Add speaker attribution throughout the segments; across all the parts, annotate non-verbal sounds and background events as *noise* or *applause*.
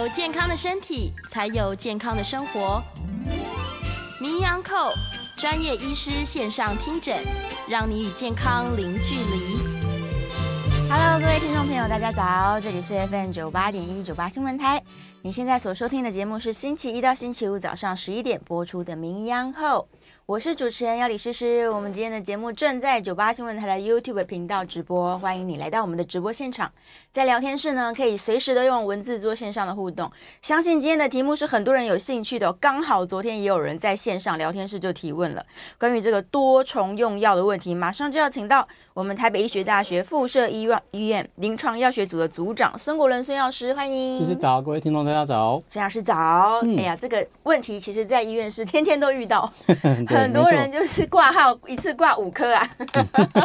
Speaker 1: 有健康的身体，才有健康的生活。名医安扣专业医师线上听诊，让你与健康零距离。
Speaker 2: Hello，各位听众朋友，大家早，这里是 FM 九八点一九八新闻台。你现在所收听的节目是星期一到星期五早上十一点播出的名医安扣。我是主持人要李诗诗，我们今天的节目正在九八新闻台的 YouTube 频道直播，欢迎你来到我们的直播现场。在聊天室呢，可以随时都用文字做线上的互动。相信今天的题目是很多人有兴趣的，刚好昨天也有人在线上聊天室就提问了关于这个多重用药的问题，马上就要请到我们台北医学大学附设医院医院临床药学组的组长孙国伦孙药师，欢迎。
Speaker 3: 早，各位听众大家早。
Speaker 2: 孙药师早。嗯、哎呀，这个问题其实在医院是天天都遇到。*laughs* 很多人就是挂号一次挂五颗啊，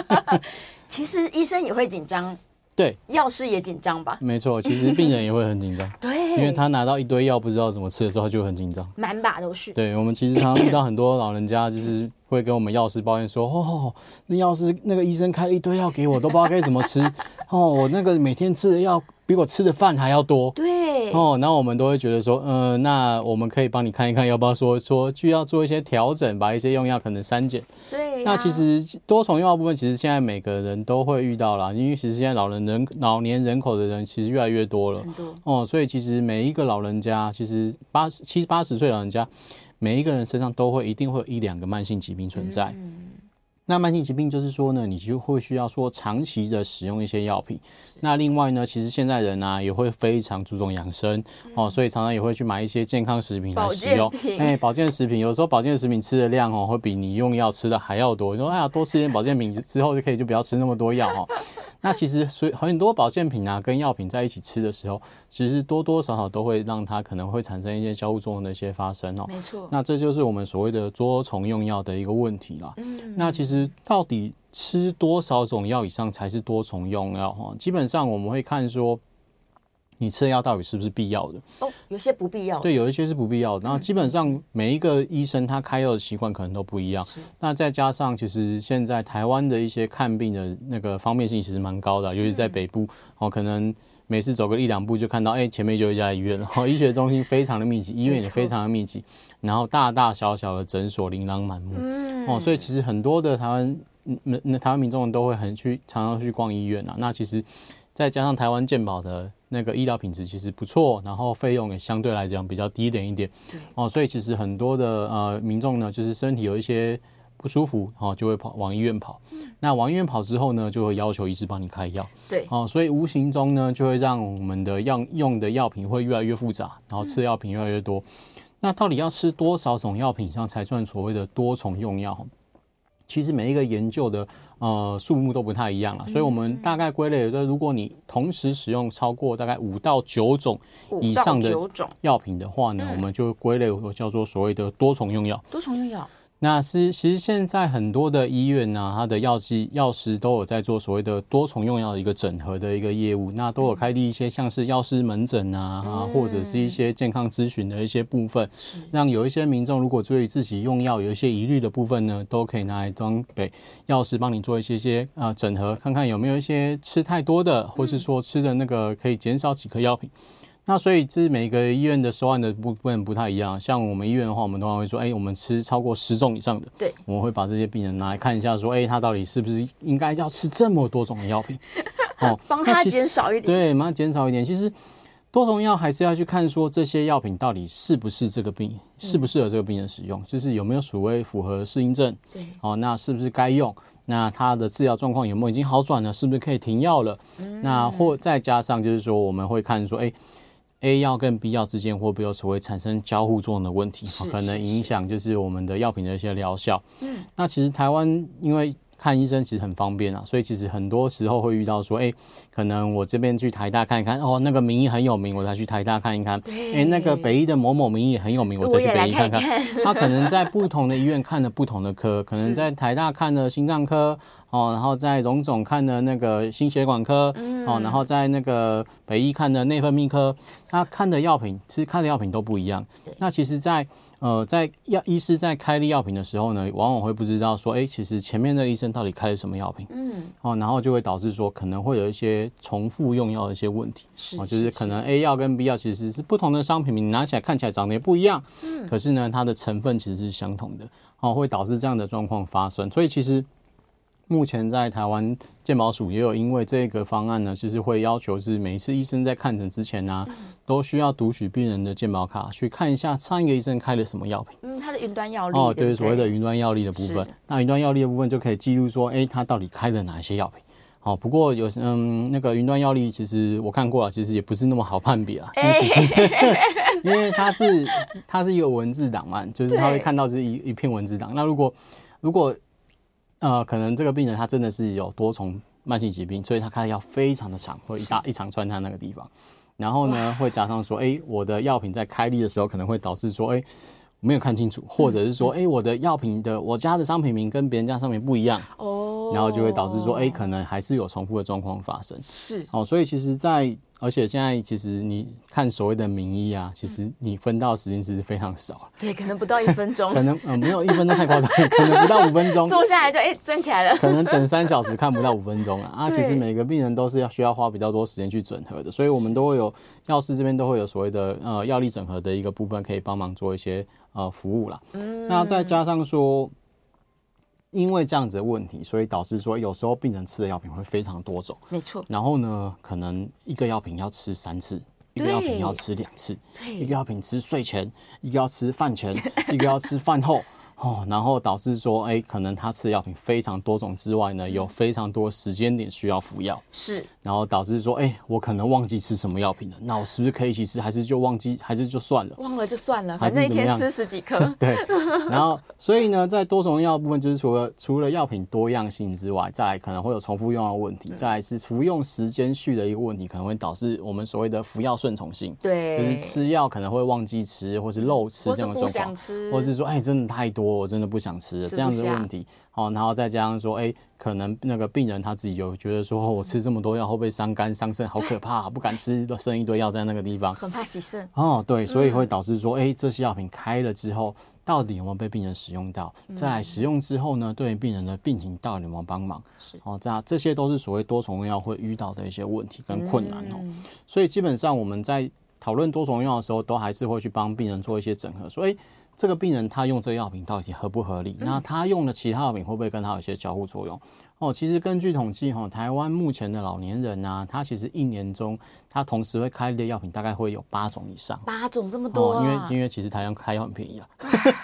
Speaker 2: *laughs* 其实医生也会紧张，
Speaker 3: 对，
Speaker 2: 药师也紧张吧？
Speaker 3: 没错，其实病人也会很紧张，
Speaker 2: 对，
Speaker 3: 因为他拿到一堆药不知道怎么吃的时候，他就很紧张，
Speaker 2: 满把都是。
Speaker 3: 对，我们其实常常遇到很多老人家，就是会跟我们药师抱怨说：“哦，那药师那个医生开了一堆药给我，都不知道该怎么吃。哦，我那个每天吃的药。”比我吃的饭还要多，
Speaker 2: 对。
Speaker 3: 哦，然后我们都会觉得说，嗯、呃，那我们可以帮你看一看，要不要说说需要做一些调整，把一些用药可能删减。
Speaker 2: 对、啊，
Speaker 3: 那其实多重用药部分，其实现在每个人都会遇到啦，因为其实现在老人人老年人口的人其实越来越多了，
Speaker 2: 很多。
Speaker 3: 哦，所以其实每一个老人家，其实八七八十岁老人家，每一个人身上都会一定会有一两个慢性疾病存在。嗯那慢性疾病就是说呢，你就会需要说长期的使用一些药品。那另外呢，其实现在人呢、啊、也会非常注重养生、嗯、哦，所以常常也会去买一些健康食品来使用。哎，保健食品有时候保健食品吃的量哦，会比你用药吃的还要多。你说哎呀，多吃点保健品之后就可以就不要吃那么多药哦。那其实所以很多保健品啊跟药品在一起吃的时候，其实多多少少都会让它可能会产生一些交互作用的一些发生哦。
Speaker 2: 没错。
Speaker 3: 那这就是我们所谓的多重用药的一个问题啦。嗯。那其实到底吃多少种药以上才是多重用药哈？基本上我们会看说。你吃的药到底是不是必要的？
Speaker 2: 哦，有些不必要。
Speaker 3: 对，有一些是不必要的。然后基本上每一个医生他开药的习惯可能都不一样。是。那再加上其实现在台湾的一些看病的那个方便性其实蛮高的，尤其在北部哦，可能每次走个一两步就看到，哎，前面就有一家医院然后，医学中心非常的密集，医院也非常的密集，然后大大小小的诊所琳琅满目。嗯。哦，所以其实很多的台湾那那台湾民众都会很去常常去逛医院啊。那其实再加上台湾健保的。那个医疗品质其实不错，然后费用也相对来讲比较低廉一点，哦，所以其实很多的呃民众呢，就是身体有一些不舒服，哦，就会跑往医院跑。嗯、那往医院跑之后呢，就会要求医师帮你开药，
Speaker 2: 对，
Speaker 3: 哦，所以无形中呢，就会让我们的药用的药品会越来越复杂，然后吃的药品越来越多。嗯、那到底要吃多少种药品以上才算所谓的多重用药？其实每一个研究的呃数目都不太一样了，所以我们大概归类说，如果你同时使用超过大概五到九种以上的药品的话呢，我们就归类叫做所谓的多重用药。
Speaker 2: 多重用药。
Speaker 3: 那是其实现在很多的医院呢、啊，它的药剂药师都有在做所谓的多重用药的一个整合的一个业务，那都有开立一些像是药师门诊啊，啊或者是一些健康咨询的一些部分，让有一些民众如果对于自己用药有一些疑虑的部分呢，都可以拿来当给药师帮你做一些些啊整合，看看有没有一些吃太多的，或是说吃的那个可以减少几颗药品。那所以这是每个医院的收案的部分不太一样。像我们医院的话，我们通常会说，哎，我们吃超过十种以上的，
Speaker 2: 对，
Speaker 3: 我们会把这些病人拿来看一下，说，哎，他到底是不是应该要吃这么多种的药品？*laughs*
Speaker 2: 哦，帮他减少一点，
Speaker 3: 对，帮他减少一点。其实多重药还是要去看说这些药品到底是不是这个病适不适合这个病人使用，就是有没有所谓符合适应症，
Speaker 2: 对，
Speaker 3: 哦，那是不是该用？那他的治疗状况有没有已经好转了？是不是可以停药了？嗯，那或再加上就是说我们会看说，哎。A 药跟 B 药之间会不会有所谓产生交互作用的问题？可能影响就是我们的药品的一些疗效。嗯，那其实台湾因为看医生其实很方便啊，所以其实很多时候会遇到说，哎，可能我这边去台大看一看，哦，那个名医很有名，我才去台大看一看。对。哎，那个北医的某某名医也很有名，我再去北医看看。他可能在不同的医院看了不同的科，*laughs* 可能在台大看了心脏科，哦，然后在荣总看了那个心血管科，嗯、哦，然后在那个北医看的内分泌科，他看的药品其实看的药品都不一样。那其实，在呃，在药医师在开立药品的时候呢，往往会不知道说，哎，其实前面的医生到底开了什么药品，嗯，哦，然后就会导致说可能会有一些重复用药的一些问题，是，哦，就是可能 A 药跟 B 药其实是不同的商品，你拿起来看起来长得也不一样，嗯，可是呢，它的成分其实是相同的，哦，会导致这样的状况发生，所以其实。目前在台湾健保署也有因为这个方案呢，就是会要求是每一次医生在看诊之前呢、啊，都需要读取病人的健保卡，去看一下上一个医生开了什么药品。
Speaker 2: 嗯，它的云端药力
Speaker 3: 哦，对，所谓的云端药力的部分。那云端药力的部分就可以记录说，哎、欸，他到底开了哪一些药品？好，不过有嗯，那个云端药力其实我看过了，其实也不是那么好判别啊，*laughs* 因为它是它是一个文字档嘛，就是他会看到是一一片文字档。那如果如果呃，可能这个病人他真的是有多重慢性疾病，所以他开的药非常的长，会一大一长串他那个地方，然后呢会加上说，哎、欸，我的药品在开立的时候可能会导致说，哎、欸，没有看清楚，或者是说，哎、欸，我的药品的我家的商品名跟别人家商品不一样，哦，然后就会导致说，哎、欸，可能还是有重复的状况发生，是，哦，所以其实，在而且现在其实你看所谓的名医啊，其实你分到的时间其实非常少。
Speaker 2: 对，可能不到一分钟。
Speaker 3: 可能呃没有一分钟太夸张，*laughs* 可能不到五分钟。
Speaker 2: 坐下来就哎站起来了。
Speaker 3: 可能等三小时看不到五分钟啊啊！其实每个病人都是要需要花比较多时间去整合的，所以我们都会有药师这边都会有所谓的呃药力整合的一个部分，可以帮忙做一些呃服务啦。嗯。那再加上说。因为这样子的问题，所以导致说有时候病人吃的药品会非常多种，
Speaker 2: 没错。
Speaker 3: 然后呢，可能一个药品要吃三次，一个药品要吃两次，一个药品吃睡前，一个要吃饭前，一个要吃饭后。哦，然后导致说，哎，可能他吃的药品非常多种之外呢，有非常多时间点需要服药，是，然后导致说，哎，我可能忘记吃什么药品了，那我是不是可以一起吃，还是就忘记，还是就算了？
Speaker 2: 忘了就算了，反正一天吃十几颗。*laughs*
Speaker 3: 对，然后所以呢，在多种药部分，就是除了除了药品多样性之外，再来可能会有重复用药问题，再来是服用时间序的一个问题，可能会导致我们所谓的服药顺从性，对，就是吃药可能会忘记吃，或是漏吃这样的状况，或是说，哎，真的太多。我真的不想吃了这样子的问题，好，然后再加上说，哎，可能那个病人他自己有觉得说，我吃这么多药会不会伤肝伤肾，好可怕，啊不敢吃，都剩一堆药在那个地方，
Speaker 2: 很怕洗肾。
Speaker 3: 哦，对，所以会导致说，哎，这些药品开了之后，到底有没有被病人使用到？再来使用之后呢，对于病人的病情到底有没有帮忙？是，哦，这样这些都是所谓多重用药会遇到的一些问题跟困难哦。所以基本上我们在讨论多重用药的时候，都还是会去帮病人做一些整合，所以。这个病人他用这个药品到底合不合理？那他用的其他药品会不会跟他有一些交互作用？哦，其实根据统计，哈，台湾目前的老年人呢，他其实一年中他同时会开的药品大概会有八种以上。
Speaker 2: 八种这么多？
Speaker 3: 因为因为其实台湾开药很便宜啊，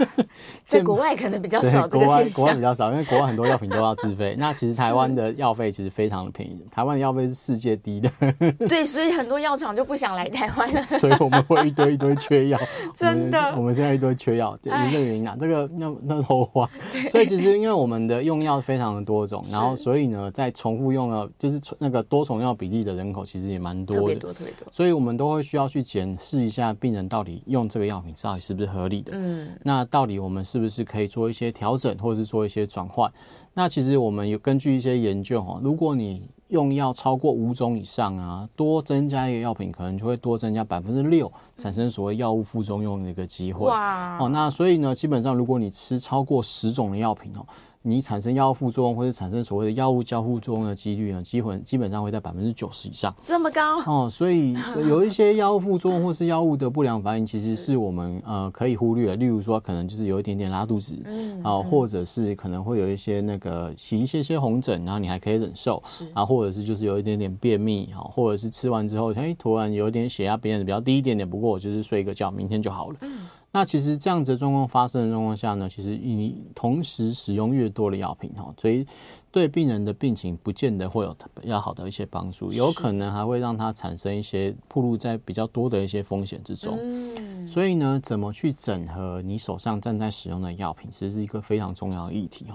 Speaker 3: *laughs*
Speaker 2: 在国外可能比较少这个现象。
Speaker 3: 国外国外比较少，因为国外很多药品都要自费。那其实台湾的药费其实非常的便宜，台湾的药费是世界第一的。*laughs*
Speaker 2: 对，所以很多药厂就不想来台湾了。*laughs*
Speaker 3: 所以我们会一堆一堆缺药。
Speaker 2: 真的我，
Speaker 3: 我们现在一堆缺药，就是这个原因啊，这个那那后话。所以其实因为我们的用药非常的多种，然后所以呢，在重复用了就是那个多重药比例的人口其实也蛮多的，特别多特别多。所以我们都会需要去检视一下病人到底用这个药品到底是不是合理的。嗯，那到底我们是不是可以做一些调整，或者是做一些转换？那其实我们有根据一些研究哈，如果你用药超过五种以上啊，多增加一个药品，可能就会多增加百分之六产生所谓药物副作用的一个机会。哇！哦，那所以呢，基本上如果你吃超过十种的药品哦。你产生药物副作用或者产生所谓的药物交互作用的几率呢，基本基本上会在百分之九十以上，
Speaker 2: 这么高
Speaker 3: 哦。所以有一些药物副作用或是药物的不良反应，其实是我们呃可以忽略的。例如说，可能就是有一点点拉肚子，嗯，啊，或者是可能会有一些那个起一些些红疹，然后你还可以忍受，是啊，或者是就是有一点点便秘，哈，或者是吃完之后，哎，突然有一点血压变得比较低一点点，不过我就是睡一个觉，明天就好了。嗯那其实这样子的状况发生的状况下呢，其实你同时使用越多的药品哈，所以对病人的病情不见得会有比较好的一些帮助，有可能还会让他产生一些暴露在比较多的一些风险之中。嗯所以呢，怎么去整合你手上正在使用的药品，其实是一个非常重要的议题哦。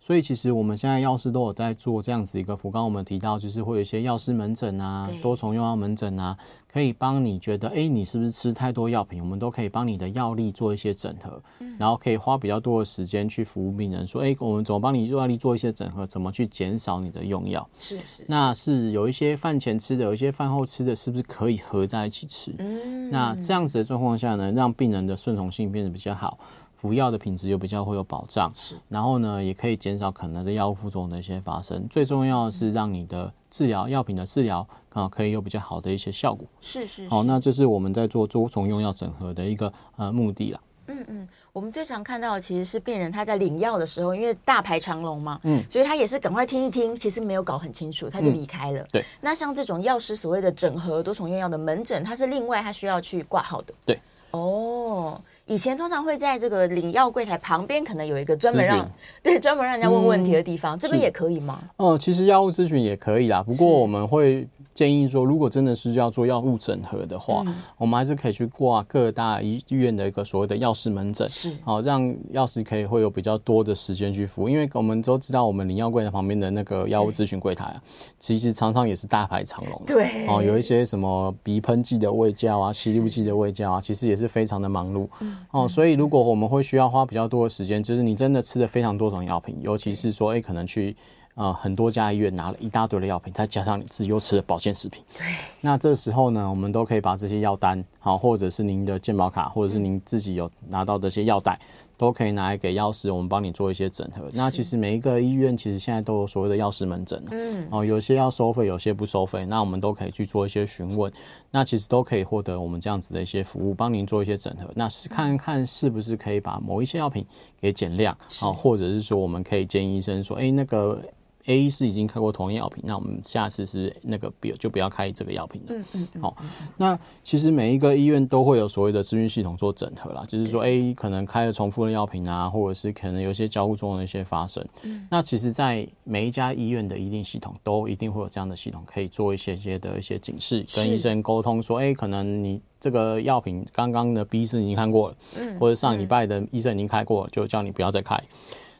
Speaker 3: 所以其实我们现在药师都有在做这样子一个服务，刚刚我们提到就是会有一些药师门诊啊，多重用药门诊啊。可以帮你觉得，哎，你是不是吃太多药品？我们都可以帮你的药力做一些整合，然后可以花比较多的时间去服务病人。说，哎，我们怎么帮你药力做一些整合？怎么去减少你的用药？
Speaker 2: 是是，是，
Speaker 3: 那是有一些饭前吃的，有一些饭后吃的，是不是可以合在一起吃？嗯，那这样子的状况下呢，让病人的顺从性变得比较好，服药的品质又比较会有保障。是，然后呢，也可以减少可能的药物副作用的一些发生。最重要的是让你的治疗药品的治疗啊，可以有比较好的一些效果。
Speaker 2: 是是，是，
Speaker 3: 好，那这是我们在做多重用药整合的一个呃目的啦。
Speaker 2: 嗯嗯，我们最常看到的其实是病人他在领药的时候，因为大排长龙嘛，嗯，所以他也是赶快听一听，其实没有搞很清楚，他就离开了。嗯、对，那像这种药师所谓的整合多重用药的门诊，它是另外他需要去挂号的。
Speaker 3: 对，
Speaker 2: 哦，以前通常会在这个领药柜台旁边，可能有一个专门让对专门让人家问问题的地方，嗯、这边也可以吗？
Speaker 3: 哦、嗯，其实药物咨询也可以啦，不过我们会。建议说，如果真的是要做药物整合的话，嗯、我们还是可以去挂各大医院的一个所谓的药师门诊，是好让药师可以会有比较多的时间去服务。因为我们都知道，我们领药柜的旁边的那个药物咨询柜台啊，其实常常也是大排长龙。
Speaker 2: 对，
Speaker 3: 哦，有一些什么鼻喷剂的卫教啊、吸入剂的卫教啊，其实也是非常的忙碌。哦，所以如果我们会需要花比较多的时间，就是你真的吃了非常多种药品，尤其是说，哎，可能去。呃，很多家医院拿了一大堆的药品，再加上你自己又吃了保健食品，
Speaker 2: 对。
Speaker 3: 那这时候呢，我们都可以把这些药单，好，或者是您的健保卡，或者是您自己有拿到这些药袋，都可以拿来给药师，我们帮你做一些整合。那其实每一个医院其实现在都有所谓的药师门诊，嗯，哦，有些要收费，有些不收费，那我们都可以去做一些询问，那其实都可以获得我们这样子的一些服务，帮您做一些整合。那是看看是不是可以把某一些药品给减量，好，或者是说我们可以建议医生说，哎、欸，那个。A 医师已经开过同一药品，那我们下次是那个不就不要开这个药品了。嗯嗯，好、嗯哦，那其实每一个医院都会有所谓的资讯系统做整合啦，就是说 A 可能开了重复的药品啊，或者是可能有一些交互作用的一些发生。嗯，那其实，在每一家医院的一定系统都一定会有这样的系统，可以做一些些的一些警示，跟医生沟通说，哎，可能你这个药品刚刚的 B 是已经看过了，嗯，或者上礼拜的医生已经开过了，就叫你不要再开。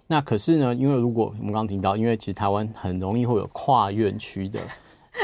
Speaker 3: 那可是呢，因为如果我们刚刚提到，因为其实台湾很容易会有跨院区的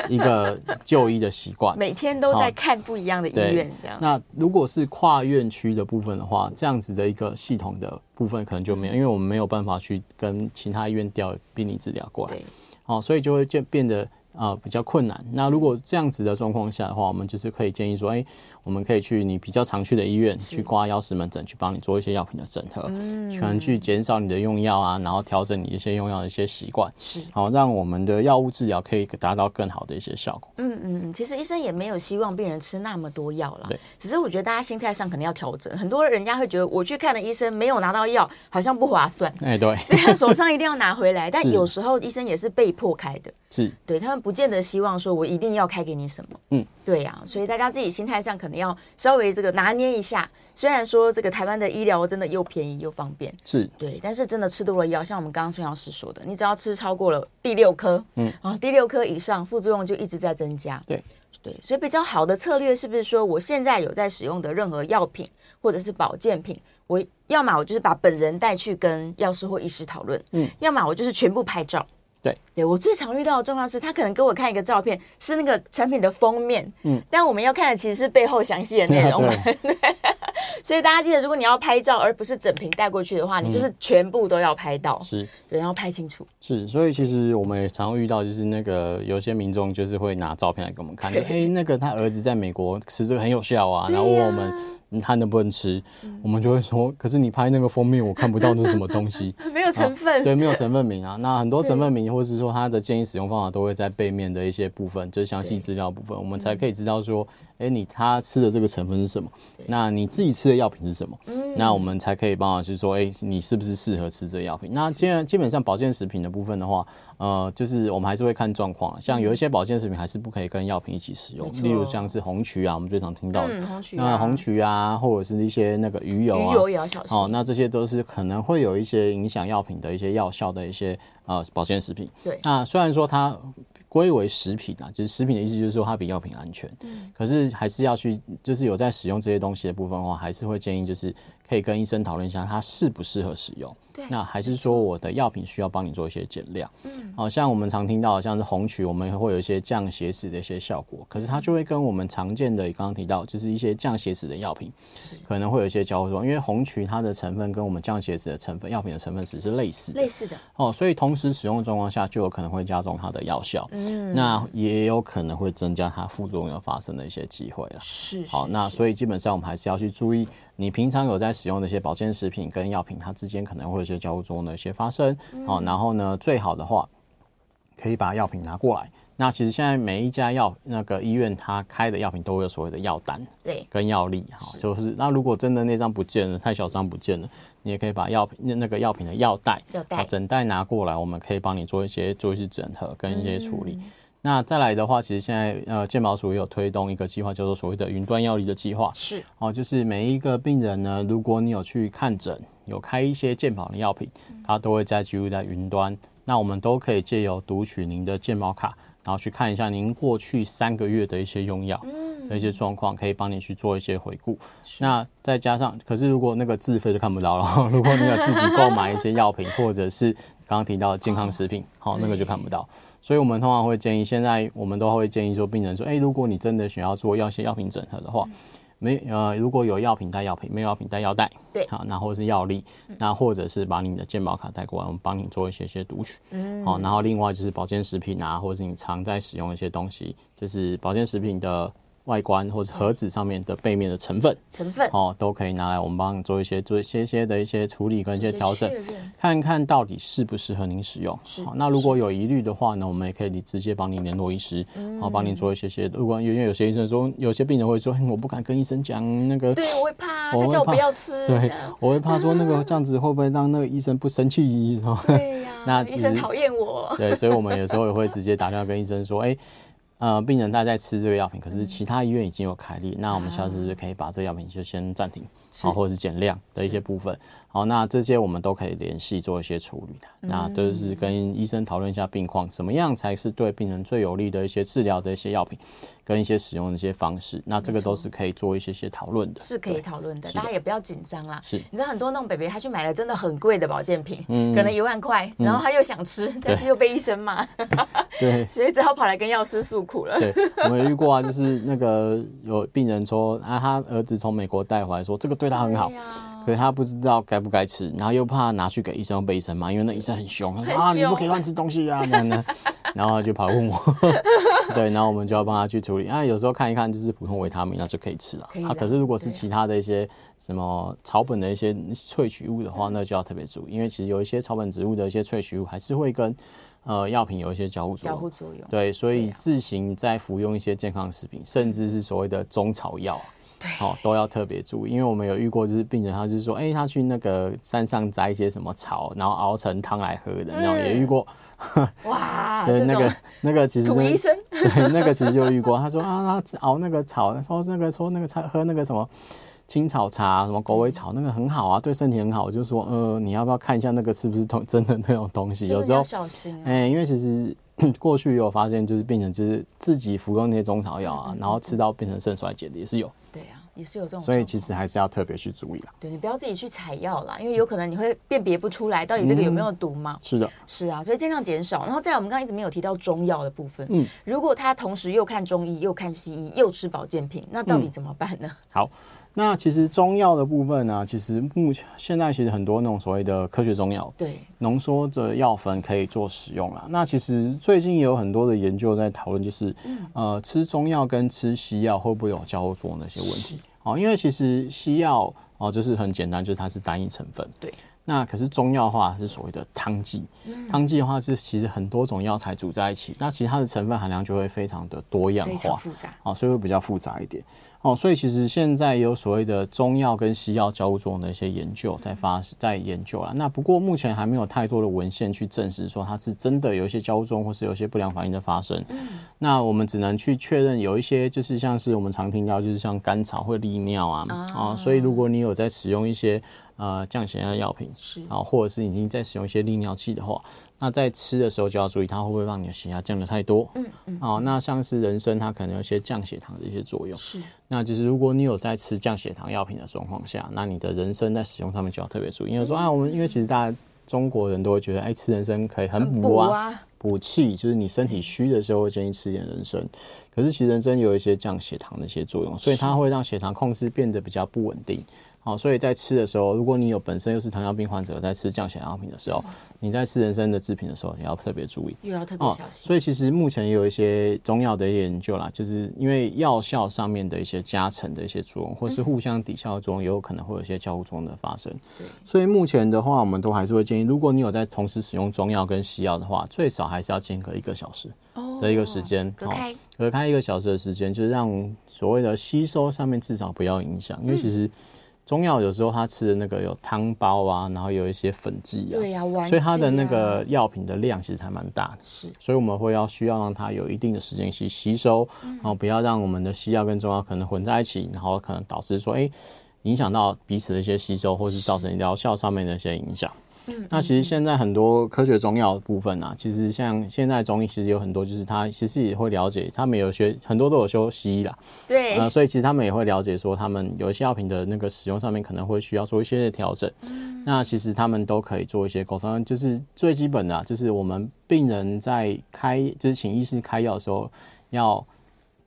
Speaker 3: 一个就医的习惯，*laughs*
Speaker 2: 每天都在看不一样的医院这样。
Speaker 3: 那如果是跨院区的部分的话，这样子的一个系统的部分可能就没有，因为我们没有办法去跟其他医院调病理治疗过来，对，哦，所以就会变变得。啊、呃，比较困难。那如果这样子的状况下的话，我们就是可以建议说，哎、欸，我们可以去你比较常去的医院去挂药师门诊，去帮你做一些药品的整合，嗯，全去减少你的用药啊，然后调整你一些用药的一些习惯，是好让我们的药物治疗可以达到更好的一些效果。
Speaker 2: 嗯嗯嗯，其实医生也没有希望病人吃那么多药啦，对，只是我觉得大家心态上可能要调整。很多人家会觉得我去看了医生没有拿到药，好像不划算。哎、欸，对，对他手上一定要拿回来，*laughs* 但有时候医生也是被迫开的。是对，他们不见得希望说，我一定要开给你什么。嗯，对呀、啊，所以大家自己心态上可能要稍微这个拿捏一下。虽然说这个台湾的医疗真的又便宜又方便，是对，但是真的吃多了药，像我们刚刚孙药师说的，你只要吃超过了第六颗，嗯，然后第六颗以上，副作用就一直在增加。对对，所以比较好的策略是不是说，我现在有在使用的任何药品或者是保健品，我要么我就是把本人带去跟药师或医师讨论，嗯，要么我就是全部拍照。对，对我最常遇到的状况是，他可能给我看一个照片，是那个产品的封面，嗯，但我们要看的其实是背后详细的内容。*laughs* 对，*laughs* *laughs* 所以大家记得，如果你要拍照，而不是整瓶带过去的话，你就是全部都要拍到，是。对，然后拍清楚。是，所以其实我们也常遇到，就是那个有些民众就是会拿照片来给我们看，哎，那个他儿子在美国吃这个很有效啊，然后问我们。你看能不能吃，嗯，我们就会说，可是你拍那个封面，我看不到那是什么东西，*laughs* 没有成分，对，没有成分名啊。那很多成分名，或是说它的建议使用方法，都会在背面的一些部分，就是详细资料部分，我们才可以知道说。哎、欸，你他吃的这个成分是什么？那你自己吃的药品是什么？嗯，那我们才可以帮我去说，哎、欸，你是不是适合吃这个药品？那基基本上保健食品的部分的话，呃，就是我们还是会看状况。像有一些保健食品还是不可以跟药品一起使用，例如像是红曲啊，我们最常听到红曲、啊。那红曲啊，或者是一些那个鱼油啊，鱼油也要小心。哦，那这些都是可能会有一些影响药品的一些药效的一些呃保健食品。对。那虽然说它。归为食品啊，就是食品的意思，就是说它比药品安全。嗯，可是还是要去，就是有在使用这些东西的部分的话，还是会建议就是
Speaker 3: 可以跟医生讨论一下，它适不适合使用。
Speaker 2: 对，
Speaker 3: 那还是说我的药品需要帮你做一些减量？
Speaker 2: 嗯，
Speaker 3: 好像我们常听到，像是红曲，我们会有一些降血脂的一些效果，可是它就会跟我们常见的刚刚提到，就是一些降血脂的药品，可能会有一些交互作用，因为红曲它的成分跟我们降血脂的成分，药品的成分只是类似的，
Speaker 2: 类似的。
Speaker 3: 哦，所以同时使用的状况下，就有可能会加重它的药效，嗯，那也有可能会增加它副作用要发生的一些机会了。
Speaker 2: 是，
Speaker 3: 好，那所以基本上我们还是要去注意，你平常有在使用的一些保健食品跟药品，它之间可能会些交互作用的一些发生，好，然后呢，最好的话。可以把药品拿过来。那其实现在每一家药那个医院，它开的药品都会有所谓的药单，
Speaker 2: 对，
Speaker 3: 跟药历哈，就是那如果真的那张不见了，太小张不见了，你也可以把药品那那个药品的药袋，
Speaker 2: 药袋
Speaker 3: 整袋拿过来，我们可以帮你做一些做一些整合跟一些处理。嗯、那再来的话，其实现在呃健保署也有推动一个计划，叫做所谓的云端药历的计划，
Speaker 2: 是
Speaker 3: 哦，就是每一个病人呢，如果你有去看诊，有开一些健保的药品，它都会在记录在云端。那我们都可以借由读取您的健保卡，然后去看一下您过去三个月的一些用药的一些状况，可以帮你去做一些回顾。那再加上，可是如果那个自费就看不到了。*laughs* 如果你有自己购买一些药品，或者是刚刚提到的健康食品，好，那个就看不到。所以我们通常会建议，现在我们都会建议说，病人说，哎，如果你真的想要做药些药品整合的话。没呃，如果有药品带药品，没有药品带药袋，
Speaker 2: 对，
Speaker 3: 好，那或者是药力，嗯、那或者是把你的健保卡带过来，我们帮你做一些些读取，嗯，好，然后另外就是保健食品啊，或者是你常在使用的一些东西，就是保健食品的。外观或者盒子上面的背面的成分，
Speaker 2: 成分
Speaker 3: 哦，都可以拿来我们帮你做一些做一些些的一些处理跟一些调整，看看到底适不适合您使用。好，那如果有疑虑的话呢，我们也可以直接帮你联络医师，然后帮你做一些些。如果因为有些医生说，有些病人会说，我不敢跟医生讲那个，
Speaker 2: 对，我会怕，他叫我不要吃，
Speaker 3: 对，我会怕说那个这样子会不会让那个医生不生气？
Speaker 2: 对呀，*laughs*
Speaker 3: 那
Speaker 2: 医生讨厌我。
Speaker 3: 对，所以我们有时候也会直接打电话跟医生说，哎。呃，病人他在吃这个药品，可是其他医院已经有开立，那我们下次是不是可以把这个药品就先暂停，好，或者是减量的一些部分。好，那这些我们都可以联系做一些处理的。嗯、那都是跟医生讨论一下病况，怎么样才是对病人最有利的一些治疗的一些药品，跟一些使用的一些方式。那这个都是可以做一些些讨论的，
Speaker 2: 是可以讨论的。大家也不要紧张啦。
Speaker 3: 是，
Speaker 2: 你知道很多那种北北他去买了真的很贵的保健品，嗯，可能一万块，然后他又想吃，嗯、但是又被医生骂，*laughs*
Speaker 3: 对，
Speaker 2: 所以只好跑来跟药师诉苦了。
Speaker 3: 对，我们遇过啊，就是那个有病人说啊，他儿子从美国带回来，说这个对他很好。可是他不知道该不该吃，然后又怕拿去给医生被医生骂，因为那医生很凶，啊，你不可以乱吃东西啊，*laughs* 那样然后他就跑来问我，*laughs* 对，然后我们就要帮他去处理。啊，有时候看一看就是普通维他命，那就可以吃了。啊，可是如果是其他的一些什么草本的一些萃取物的话，那就要特别注意，因为其实有一些草本植物的一些萃取物还是会跟呃药品有一些交互作用。交互作用。对，所以自行在服用一些健康食品，甚至是所谓的中草药。
Speaker 2: 对，
Speaker 3: 好，都要特别注意，因为我们有遇过，就是病人，他就是说，哎、欸，他去那个山上摘一些什么草，然后熬成汤来喝的，然后也遇过。*laughs*
Speaker 2: 哇，*laughs*
Speaker 3: 对，那个那个其实
Speaker 2: 土医 *laughs* 生，
Speaker 3: 对，那个其实就遇过。他说啊，他熬那个草，说那个说那个茶喝那个什么青草茶，什么狗尾草，那个很好啊，对身体很好。我就说，呃，你要不要看一下那个是不是同真的那种东西？有时候
Speaker 2: 小心、啊。
Speaker 3: 哎、欸，因为其实。过去有发现，就是病人就是自己服用那些中草药啊，然后吃到变成肾衰竭的也是有。
Speaker 2: 对啊，也是有这种。
Speaker 3: 所以其实还是要特别去注意啦。
Speaker 2: 对，你不要自己去采药啦，因为有可能你会辨别不出来到底这个有没有毒嘛。
Speaker 3: 是的，
Speaker 2: 是啊，所以尽量减少。然后再来，我们刚刚一直没有提到中药的部分。
Speaker 3: 嗯，
Speaker 2: 如果他同时又看中医又看西医又吃保健品，那到底怎么办呢？
Speaker 3: 好。那其实中药的部分呢、啊，其实目前现在其实很多那种所谓的科学中药，
Speaker 2: 对，
Speaker 3: 浓缩的药粉可以做使用啦。那其实最近也有很多的研究在讨论，就是、嗯、呃，吃中药跟吃西药会不会有交互作用的一些问题？哦，因为其实西药哦，就是很简单，就是它是单一成分，
Speaker 2: 对。
Speaker 3: 那可是中药的话是所谓的汤剂，汤剂的话是其实很多种药材煮在一起，那其实它的成分含量就会非常的多样化，
Speaker 2: 复杂，
Speaker 3: 哦，所以会比较复杂一点，哦，所以其实现在有所谓的中药跟西药交互作用的一些研究在发在研究了，那不过目前还没有太多的文献去证实说它是真的有一些交互作用或是有一些不良反应的发生，那我们只能去确认有一些就是像是我们常听到就是像甘草会利尿啊啊、哦，所以如果你有在使用一些呃降血压药品是。啊，或者是已经在使用一些利尿剂的话。那在吃的时候就要注意，它会不会让你的血压降得太多？嗯嗯。哦，那像是人参，它可能有一些降血糖的一些作用。是。那就是如果你有在吃降血糖药品的状况下，那你的人参在使用上面就要特别注意。因为说啊，我们因为其实大家中国人都会觉得，哎，吃人参可以很补啊，补气，就是你身体虚的时候会建议吃一点人参。可是其实人参有一些降血糖的一些作用，所以它会让血糖控制变得比较不稳定。好，所以在吃的时候，如果你有本身又是糖尿病患者，在吃降血压药品的时候，你在吃人参的制品的时候，你要特别注意，
Speaker 2: 又要特别小心。
Speaker 3: 所以其实目前也有一些中药的一些研究啦，就是因为药效上面的一些加成的一些作用，或是互相抵消的作用，也有可能会有一些交互作用的发生。对，所以目前的话，我们都还是会建议，如果你有在同时使用中药跟西药的话，最少还是要间隔一个小时的一个时间，
Speaker 2: 隔开
Speaker 3: 隔开一个小时的时间，就是让所谓的吸收上面至少不要影响，因为其实。中药有时候他吃的那个有汤包啊，然后有一些粉剂啊，
Speaker 2: 对呀、啊，
Speaker 3: 所以它的那个药品的量其实还蛮大的。
Speaker 2: 是，
Speaker 3: 所以我们会要需要让它有一定的时间去吸收，然后不要让我们的西药跟中药可能混在一起，然后可能导致说，哎，影响到彼此的一些吸收，或是造成疗效上面的一些影响。那其实现在很多科学中药部分啊，其实像现在中医其实有很多，就是他其实也会了解，他们有学很多都有修西医啦，
Speaker 2: 对，
Speaker 3: 呃，所以其实他们也会了解说，他们有一些药品的那个使用上面可能会需要做一些调整。嗯，那其实他们都可以做一些沟通，就是最基本的啊，就是我们病人在开，就是请医师开药的时候要。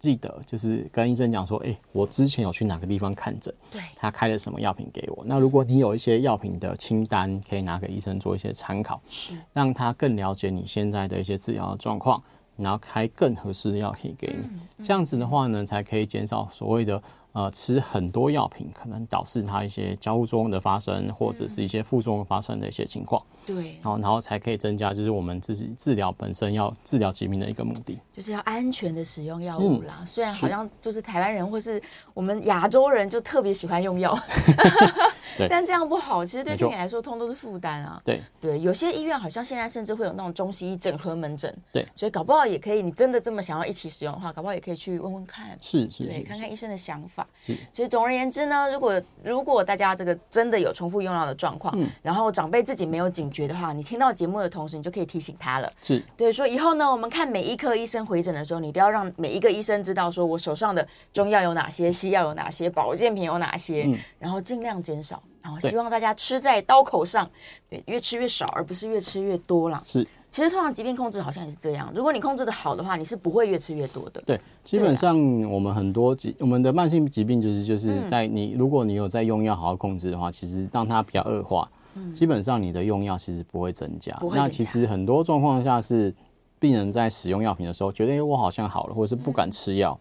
Speaker 3: 记得就是跟医生讲说，哎、欸，我之前有去哪个地方看诊，
Speaker 2: 对，他
Speaker 3: 开了什么药品给我。那如果你有一些药品的清单，可以拿给医生做一些参考，是让他更了解你现在的一些治疗的状况，然后开更合适的药品给你。这样子的话呢，才可以减少所谓的。呃，吃很多药品可能导致它一些交互作用的发生，或者是一些副作用发生的一些情况。
Speaker 2: 对，
Speaker 3: 然后然后才可以增加，就是我们自己治疗本身要治疗疾病的一个目的，
Speaker 2: 就是要安全的使用药物啦。嗯、虽然好像就是台湾人或是我们亚洲人就特别喜欢用药。*laughs* 但这样不好，其实对身体来说，通都是负担啊。
Speaker 3: 对
Speaker 2: 对，有些医院好像现在甚至会有那种中西医整合门诊。
Speaker 3: 对，
Speaker 2: 所以搞不好也可以，你真的这么想要一起使用的话，搞不好也可以去问问看。
Speaker 3: 是是，
Speaker 2: 对，看看医生的想法。
Speaker 3: 是，
Speaker 2: 所以总而言之呢，如果如果大家这个真的有重复用药的状况，嗯，然后长辈自己没有警觉的话，你听到节目的同时，你就可以提醒他了。
Speaker 3: 是
Speaker 2: 对，说以后呢，我们看每一科医生回诊的时候，你都要让每一个医生知道，说我手上的中药有哪些，西药有哪些，保健品有哪些，嗯，然后尽量减少。然后希望大家吃在刀口上，对，越吃越少，而不是越吃越多啦。
Speaker 3: 是，
Speaker 2: 其实通常疾病控制好像也是这样。如果你控制的好的话，你是不会越吃越多的。
Speaker 3: 对，基本上我们很多疾，我们的慢性疾病就是就是在你，如果你有在用药好好控制的话，其实让它比较恶化，基本上你的用药其实不会增加。那其实很多状况下是病人在使用药品的时候，觉得哎我好像好了，或者是不敢吃药。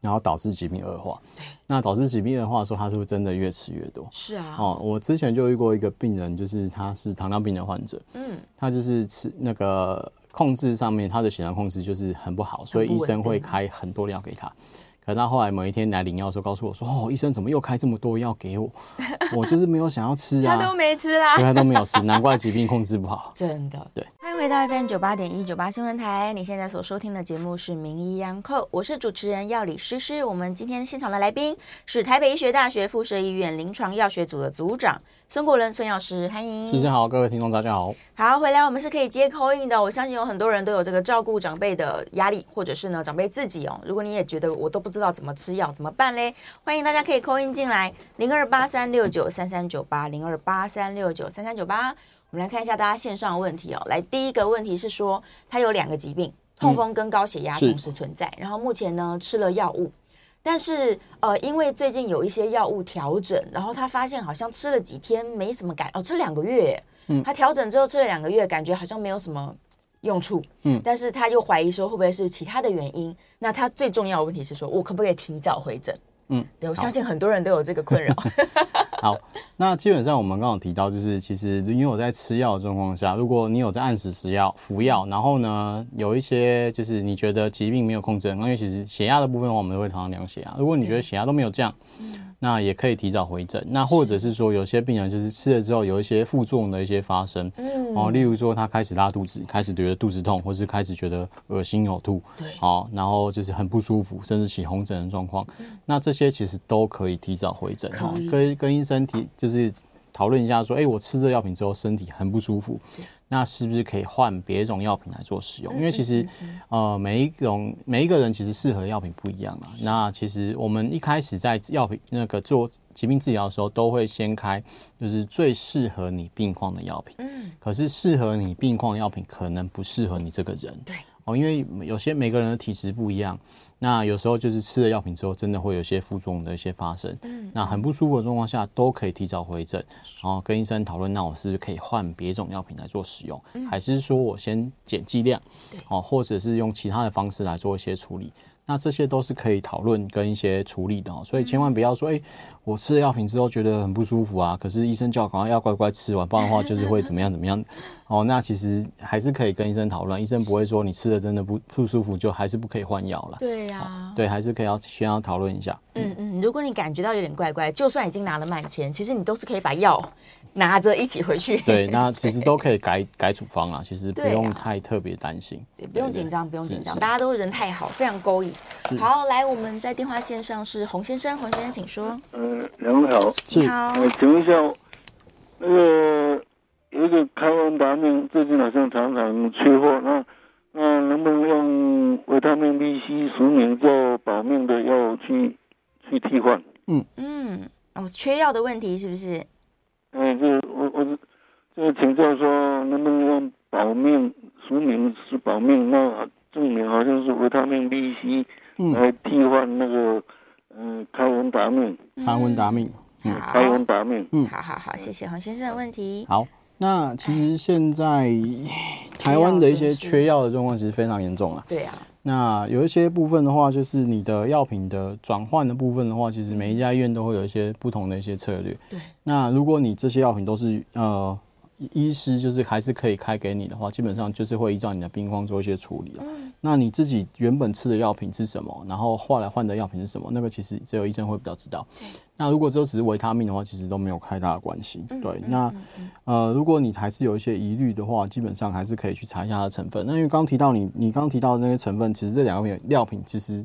Speaker 3: 然后导致疾病恶化，对，那导致疾病恶化的时候，他是不是真的越吃越多？
Speaker 2: 是啊，
Speaker 3: 哦，我之前就遇过一个病人，就是他是糖尿病的患者，嗯，他就是吃那个控制上面，他的血糖控制就是很不好，所以医生会开很多药给他。可他后来某一天来领药的时候，告诉我说：“哦，医生怎么又开这么多药给我？我就是没有想要吃啊。*laughs* ”
Speaker 2: 他都没吃啦，
Speaker 3: 对，他都没有吃，难怪疾病控制不好。*laughs*
Speaker 2: 真的，
Speaker 3: 对。
Speaker 2: 欢迎回到 FM 九八点一九八新闻台，你现在所收听的节目是《名医央叩》，我是主持人药理诗诗。我们今天现场的来宾是台北医学大学附设医院临床药学组的组长。孙国伦，孙药师，欢迎。
Speaker 3: 谢谢好，各位听众，大家好。
Speaker 2: 好，回来我们是可以接 call in 的。我相信有很多人都有这个照顾长辈的压力，或者是呢长辈自己哦。如果你也觉得我都不知道怎么吃药，怎么办嘞？欢迎大家可以 call in 进来，零二八三六九三三九八，零二八三六九三三九八。我们来看一下大家线上的问题哦。来，第一个问题是说，他有两个疾病，痛风跟高血压同时存在，嗯、然后目前呢吃了药物。但是，呃，因为最近有一些药物调整，然后他发现好像吃了几天没什么感，哦，吃两个月，嗯，他调整之后吃了两个月，感觉好像没有什么用处，嗯，但是他又怀疑说会不会是其他的原因？那他最重要的问题是说，我可不可以提早回诊？嗯，对，我相信很多人都有这个困扰。*laughs*
Speaker 3: 好，那基本上我们刚刚提到，就是其实因为我在吃药的状况下，如果你有在按时吃药、服药，然后呢有一些就是你觉得疾病没有控制，因为其实血压的部分的话，我们都会常常量血压。如果你觉得血压都没有降，那也可以提早回诊。那或者是说，有些病人就是吃了之后有一些副作用的一些发生，嗯，哦，例如说他开始拉肚子，开始觉得肚子痛，或是开始觉得恶心呕吐，
Speaker 2: 对，
Speaker 3: 好，然后就是很不舒服，甚至起红疹的状况，那这些其实都可以提早回诊，哈，跟跟医生提就是讨论一下，说，哎，我吃这药品之后身体很不舒服。那是不是可以换别种药品来做使用？因为其实，呃，每一种每一个人其实适合的药品不一样嘛。那其实我们一开始在药品那个做疾病治疗的时候，都会先开就是最适合你病况的药品。嗯。可是适合你病况的药品可能不适合你这个人。对。哦，因为有些每个人的体质不一样。那有时候就是吃了药品之后，真的会有一些副作用的一些发生。嗯，那很不舒服的状况下，都可以提早回诊，然后跟医生讨论，那我是不是可以换别种药品来做使用，还是说我先减剂量，哦，或者是用其他的方式来做一些处理。那这些都是可以讨论跟一些处理的哦，所以千万不要说，哎、欸，我吃了药品之后觉得很不舒服啊，可是医生叫我赶快要乖乖吃完，不然的话就是会怎么样怎么样。*laughs* 哦，那其实还是可以跟医生讨论，医生不会说你吃的真的不不舒服就还是不可以换药了。
Speaker 2: 对呀、啊，
Speaker 3: 对，还是可以要先要讨论一下。
Speaker 2: 嗯嗯，如果你感觉到有点怪怪，就算已经拿了满钱，其实你都是可以把药拿着一起回去。
Speaker 3: 对，那 *laughs* 其实都可以改改处方啊，其实不用太特别担心。
Speaker 2: 对，不用紧张，不用紧张，大家都人太好，非常勾引。好，来，我们在电话线上是洪先生，洪先生请说。
Speaker 4: 嗯、呃，两位好，
Speaker 2: 你好。
Speaker 4: 呃，请问一下，那个有一个开完达命，最近好像常常缺货，那那能不能用维他命 B、C、俗名叫保命的药去去替换？
Speaker 2: 嗯嗯，哦，缺药的问题是不是？
Speaker 4: 嗯，就我我就请教说，能不能用保命俗名是保命，那证明好像是维他命 B、C。来替换那个，嗯，开文达命，
Speaker 3: 开文达命，
Speaker 4: 嗯，开文达命，
Speaker 2: 嗯，好好好，谢谢洪先生的问题。
Speaker 3: 好，那其实现在台湾的一些缺药的状况其实非常严重了。
Speaker 2: 对啊。
Speaker 3: 那有一些部分的话，就是你的药品的转换的部分的话，其实每一家医院都会有一些不同的一些策略。对。那如果你这些药品都是呃。医师就是还是可以开给你的话，基本上就是会依照你的病况做一些处理啊。嗯。那你自己原本吃的药品是什么？然后后来换的药品是什么？那个其实只有医生会比较知道。对。那如果这只是维他命的话，其实都没有太大的关系。对。那呃，如果你还是有一些疑虑的话，基本上还是可以去查一下它的成分。那因为刚提到你，你刚提到的那些成分，其实这两个药品其实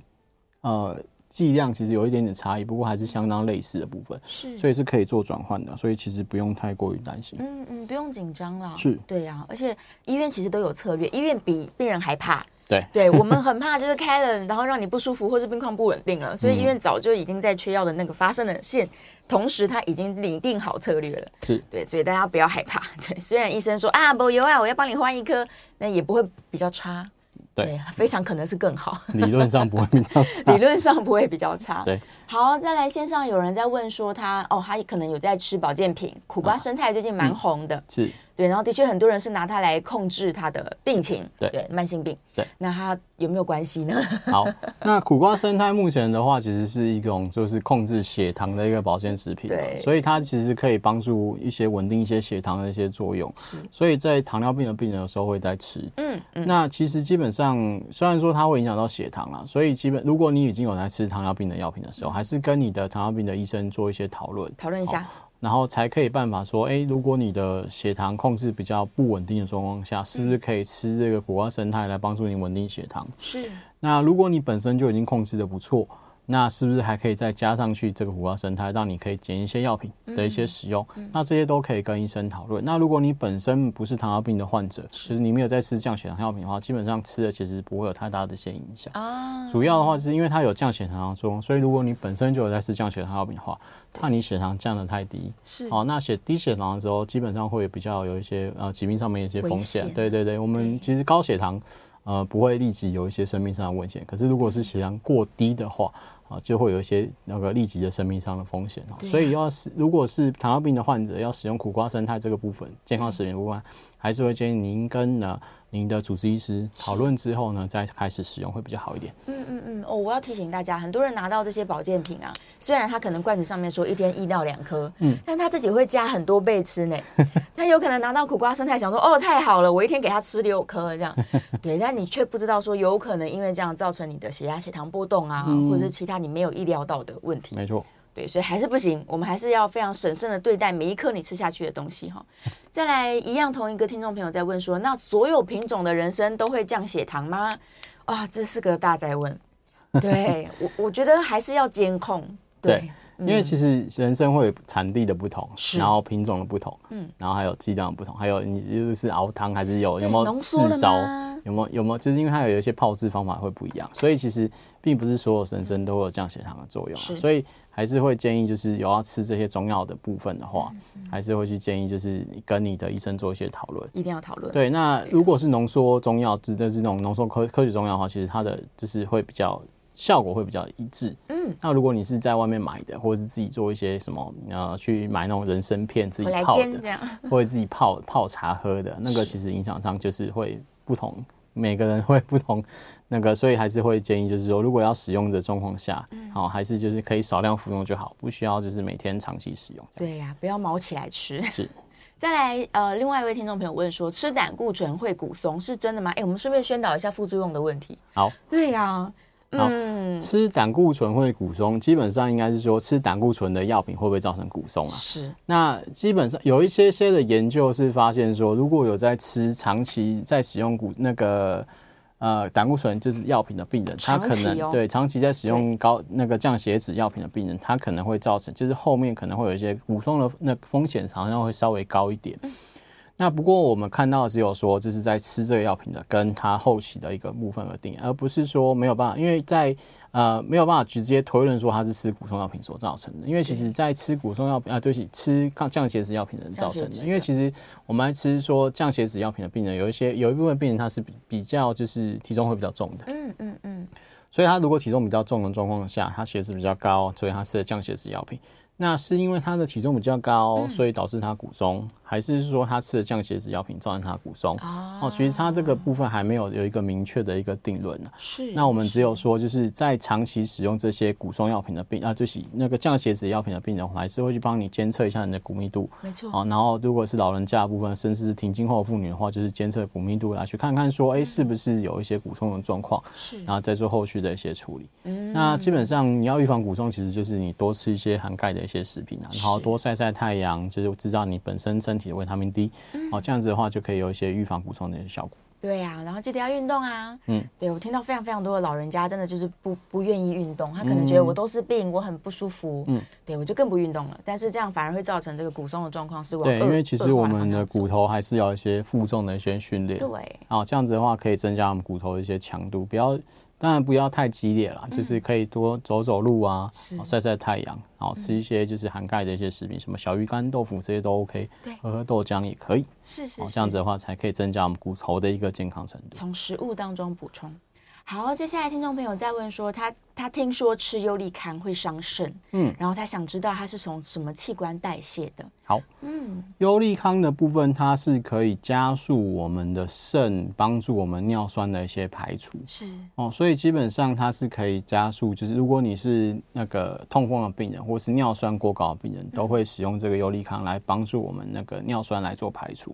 Speaker 3: 呃。剂量其实有一点点差异，不过还是相当类似的部分，是，所以是可以做转换的，所以其实不用太过于担心。
Speaker 2: 嗯嗯，不用紧张啦。
Speaker 3: 是，
Speaker 2: 对呀、啊，而且医院其实都有策略，医院比病人还怕。
Speaker 3: 对，
Speaker 2: 对我们很怕，就是开了然后让你不舒服，或是病况不稳定了，*laughs* 所以医院早就已经在缺药的那个发生的线，同时他已经拟定好策略了。是对，所以大家不要害怕。对，虽然医生说啊，不有啊，我要帮你换一颗，那也不会比较差。对，对，非常可能是更好。
Speaker 3: 理论上不会比较差。*laughs*
Speaker 2: 理论上不会比较差。
Speaker 3: 对，
Speaker 2: 好，再来线上有人在问说他哦，他可能有在吃保健品，苦瓜生态最近蛮红的。是。对，然后的确很多人是拿它来控制他的病情，对，对慢性病。对，那它有没有关系呢？*laughs*
Speaker 3: 好，那苦瓜生态目前的话，其实是一种就是控制血糖的一个保健食品，对，所以它其实可以帮助一些稳定一些血糖的一些作用。是，所以在糖尿病的病人有时候会在吃。嗯嗯。那其实基本上，虽然说它会影响到血糖啦，所以基本如果你已经有在吃糖尿病的药品的时候，还是跟你的糖尿病的医生做一些讨论，
Speaker 2: 讨论一下。
Speaker 3: 然后才可以办法说，哎，如果你的血糖控制比较不稳定的状况下，是不是可以吃这个苦瓜生态来帮助你稳定血糖？是。那如果你本身就已经控制的不错。那是不是还可以再加上去这个苦瓜生态，让你可以减一些药品的一些使用？嗯嗯、那这些都可以跟医生讨论。那如果你本身不是糖尿病的患者，其实你没有在吃降血糖药品的话，基本上吃的其实不会有太大的一些影响。啊，主要的话就是因为它有降血糖的作用，所以如果你本身就有在吃降血糖药品的话，怕你血糖降得太低，是哦，那血低血糖的时候，基本上会比较有一些呃疾病上面一些风险。对对对，我们其实高血糖呃不会立即有一些生命上的危险，可是如果是血糖过低的话。啊，就会有一些那个立即的生命上的风险啊，所以要是如果是糖尿病的患者要使用苦瓜生态这个部分健康食品部分，还是会建议您跟呢。您的主治医师讨论之后呢，再开始使用会比较好一点。
Speaker 2: 嗯嗯嗯哦，我要提醒大家，很多人拿到这些保健品啊，虽然他可能罐子上面说一天一到两颗，嗯，但他自己会加很多倍吃呢。*laughs* 他有可能拿到苦瓜生态，想说哦太好了，我一天给他吃六颗这样。*laughs* 对，但你却不知道说有可能因为这样造成你的血压、血糖波动啊，嗯、或者是其他你没有意料到的问题。
Speaker 3: 没错。对，所以还是不行，我们还是要非常审慎的对待每一颗你吃下去的东西哈。再来，一样同一个听众朋友在问说，那所有品种的人参都会降血糖吗？啊，这是个大在问。对我，我觉得还是要监控。对。对因为其实人参会有产地的不同，然后品种的不同，嗯，然后还有剂量的不同，还有你就是熬汤还是有有没有炙烧，有没有有没有，就是因为它有一些泡制方法会不一样，所以其实并不是所有人参都会有降血糖的作用，所以还是会建议就是有要吃这些中药的部分的话，还是会去建议就是跟你的医生做一些讨论，一定要讨论。对，那如果是浓缩中药，指的是那种浓缩科科学中药的话，其实它的就是会比较。效果会比较一致。嗯，那如果你是在外面买的，或者是自己做一些什么，呃，去买那种人参片自己泡的，*laughs* 或者自己泡泡茶喝的，那个其实影响上就是会不同，每个人会不同。那个，所以还是会建议，就是说，如果要使用的状况下，好、嗯，还是就是可以少量服用就好，不需要就是每天长期使用。对呀、啊，不要毛起来吃。是。*laughs* 再来，呃，另外一位听众朋友问说，吃胆固醇会骨松是真的吗？哎、欸，我们顺便宣导一下副作用的问题。好。对呀、啊。好，吃胆固醇会骨松，基本上应该是说吃胆固醇的药品会不会造成骨松啊？是。那基本上有一些些的研究是发现说，如果有在吃长期在使用骨那个呃胆固醇就是药品的病人，他可能对长期在使用高那个降血脂药品的病人，他可能会造成就是后面可能会有一些骨松的那风险好像会稍微高一点。那不过我们看到只有说，就是在吃这个药品的，跟它后期的一个部分而定，而不是说没有办法，因为在呃没有办法直接推论说它是吃骨松药品所造成的，因为其实在吃骨松药品啊，对不起，吃降降血脂药品的人造成的，因为其实我们来吃说降血脂药品的病人，有一些有一部分病人他是比比较就是体重会比较重的，嗯嗯嗯，所以他如果体重比较重的状况下，他血脂比较高，所以他吃了降血脂药品。那是因为他的体重比较高，所以导致他骨松，嗯、还是说他吃了降血脂药品造成他骨松？哦，其实他这个部分还没有有一个明确的一个定论呢。是。那我们只有说，就是在长期使用这些骨松药品的病啊，就是那个降血脂药品的病人，还是会去帮你监测一下你的骨密度。没错。啊，然后如果是老人家的部分，甚至是停经后妇女的话，就是监测骨密度来去看看说，哎、欸，是不是有一些骨松的状况？是。然后再做后续的一些处理。嗯。那基本上你要预防骨松，其实就是你多吃一些含钙的一些食品啊，然后多晒晒太阳，就是知道你本身身体的维他命 D，好，这样子的话就可以有一些预防骨松的一些效果。对呀、啊，然后记得要运动啊。嗯，对，我听到非常非常多的老人家真的就是不不愿意运动，他可能觉得我都是病，我很不舒服。嗯，对，我就更不运动了。但是这样反而会造成这个骨松的状况是往对，因为其实我们的骨头还是要一些负重的一些训练。对，啊，这样子的话可以增加我们骨头的一些强度，不要。当然不要太激烈了，就是可以多走走路啊，晒晒太阳，然后吃一些就是含钙的一些食品，什么小鱼干、豆腐这些都 OK，对，喝喝豆浆也可以，是是，这样子的话才可以增加我们骨头的一个健康程度。从食物当中补充。好，接下来听众朋友在问说，他他听说吃优利康会伤肾，嗯，然后他想知道他是从什么器官代谢的。好，嗯，优利康的部分，它是可以加速我们的肾，帮助我们尿酸的一些排除。是哦，所以基本上它是可以加速，就是如果你是那个痛风的病人，或是尿酸过高的病人，都会使用这个优利康来帮助我们那个尿酸来做排除。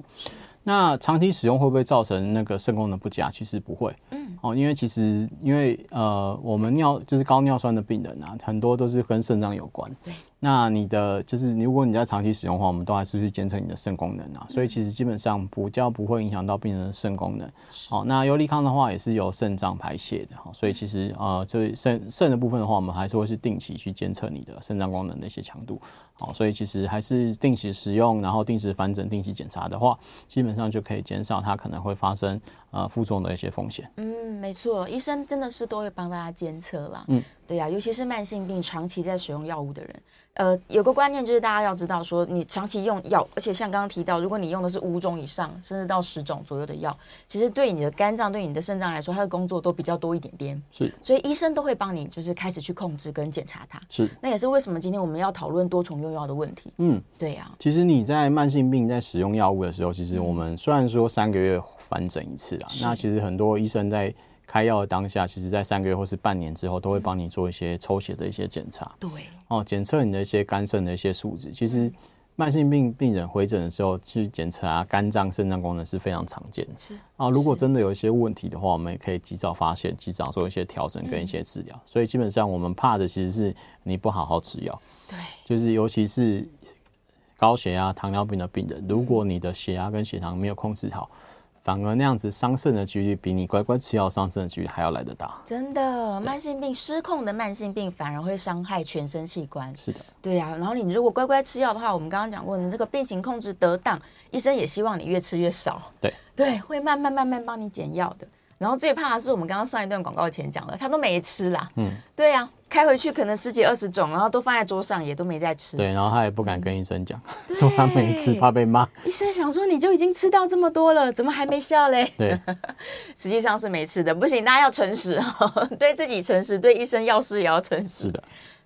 Speaker 3: 那长期使用会不会造成那个肾功能不佳？其实不会，嗯，哦，因为其实因为呃，我们尿就是高尿酸的病人啊，很多都是跟肾脏有关，对。那你的就是，如果你在长期使用的话，我们都还是去监测你的肾功能啊，所以其实基本上比较不会影响到病人的肾功能。好，那优利康的话也是由肾脏排泄的，哈，所以其实呃，这肾肾的部分的话，我们还是会是定期去监测你的肾脏功能的一些强度。好，所以其实还是定期使用，然后定时反诊、定期检查的话，基本上就可以减少它可能会发生呃负重的一些风险。嗯，没错，医生真的是都会帮大家监测啦。嗯，对呀、啊，尤其是慢性病长期在使用药物的人。呃，有个观念就是大家要知道，说你长期用药，而且像刚刚提到，如果你用的是五种以上，甚至到十种左右的药，其实对你的肝脏、对你的肾脏来说，它的工作都比较多一点点。是，所以医生都会帮你，就是开始去控制跟检查它。是，那也是为什么今天我们要讨论多重用药的问题。嗯，对呀、啊。其实你在慢性病在使用药物的时候，其实我们虽然说三个月反诊一次啊，那其实很多医生在。开药的当下，其实在三个月或是半年之后，都会帮你做一些抽血的一些检查。对，哦，检测你的一些肝肾的一些数值。其实慢性病病人回诊的时候去检查肝脏、肾脏功能是非常常见的。
Speaker 2: 是
Speaker 3: 啊，如果真的有一些问题的话，我们也可以及早发现，及早做一些调整跟一些治疗。嗯、所以基本上我们怕的其实是你不好好吃药。
Speaker 2: 对，
Speaker 3: 就是尤其是高血压、糖尿病的病人，如果你的血压跟血糖没有控制好。反而那样子伤肾的几率比你乖乖吃药伤肾的几率还要来得大。
Speaker 2: 真的，慢性病失控的慢性病反而会伤害全身器官。
Speaker 3: 是的，
Speaker 2: 对呀、啊。然后你如果乖乖吃药的话，我们刚刚讲过，你这个病情控制得当，医生也希望你越吃越少。
Speaker 3: 对
Speaker 2: 对，会慢慢慢慢帮你减药的。然后最怕的是我们刚刚上一段广告前讲的，他都没吃啦。嗯，对呀、啊，开回去可能十几二十种，然后都放在桌上，也都没在吃。
Speaker 3: 对，然后他也不敢跟医生讲，嗯、说他没吃，怕被骂。
Speaker 2: 医生想说你就已经吃到这么多了，怎么还没效嘞？
Speaker 3: 对，*laughs*
Speaker 2: 实际上是没吃的。不行，大家要诚实，*laughs* 对自己诚实，对医生药师也要诚实。
Speaker 3: 是的，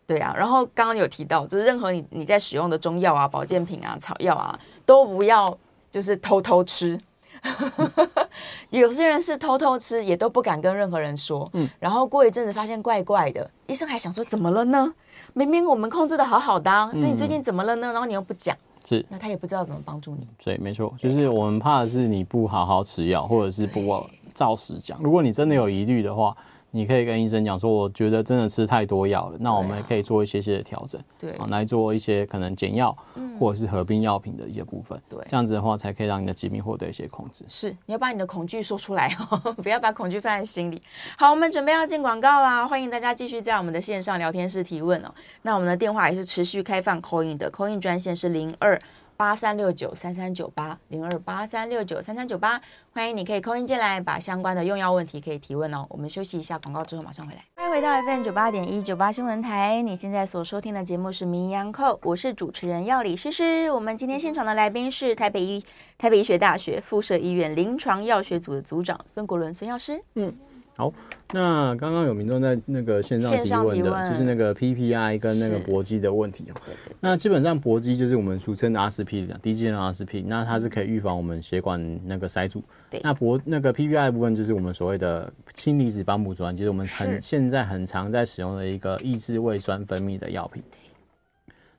Speaker 2: 对啊。然后刚刚有提到，就是任何你你在使用的中药啊、保健品啊、草药啊，都不要就是偷偷吃。*laughs* 有些人是偷偷吃，也都不敢跟任何人说。嗯，然后过一阵子发现怪怪的，医生还想说怎么了呢？明明我们控制的好好的，啊，那你最近怎么了呢？然后你又不讲，
Speaker 3: 是，
Speaker 2: 那他也不知道怎么帮助你。
Speaker 3: 对，没错，就是我们怕的是你不好好吃药，或者是不照实讲。如果你真的有疑虑的话。你可以跟医生讲说，我觉得真的吃太多药了，那我们也可以做一些些的调整，
Speaker 2: 对，
Speaker 3: 来做一些可能减药，或者是合并药品的一些部分，对，这样子的话才可以让你的疾病获得一些控制。
Speaker 2: 是，你要把你的恐惧说出来哦，*laughs* 不要把恐惧放在心里。好，我们准备要进广告啦，欢迎大家继续在我们的线上聊天室提问哦。那我们的电话也是持续开放 call in 的，call in 专线是零二。八三六九三三九八零二八三六九三三九八，欢迎你可以 call in 进来，把相关的用药问题可以提问哦。我们休息一下广告之后马上回来。欢迎回到 FM 九八点一九八新闻台，你现在所收听的节目是《名医央叩》，我是主持人药理诗诗。我们今天现场的来宾是台北医台北医学大学附设医院临床药学组的组长孙国伦孙药师。嗯。
Speaker 3: 好，那刚刚有民众在那个线上提问的，问就是那个 PPI 跟那个搏击的问题哦。那基本上搏击就是我们俗称的阿司匹林，低剂量阿司匹林，那它是可以预防我们血管那个塞住。对。那搏那个 PPI 部分就是我们所谓的氢离子帮浦胺，就是我们很现在很常在使用的一个抑制胃酸分泌的药品。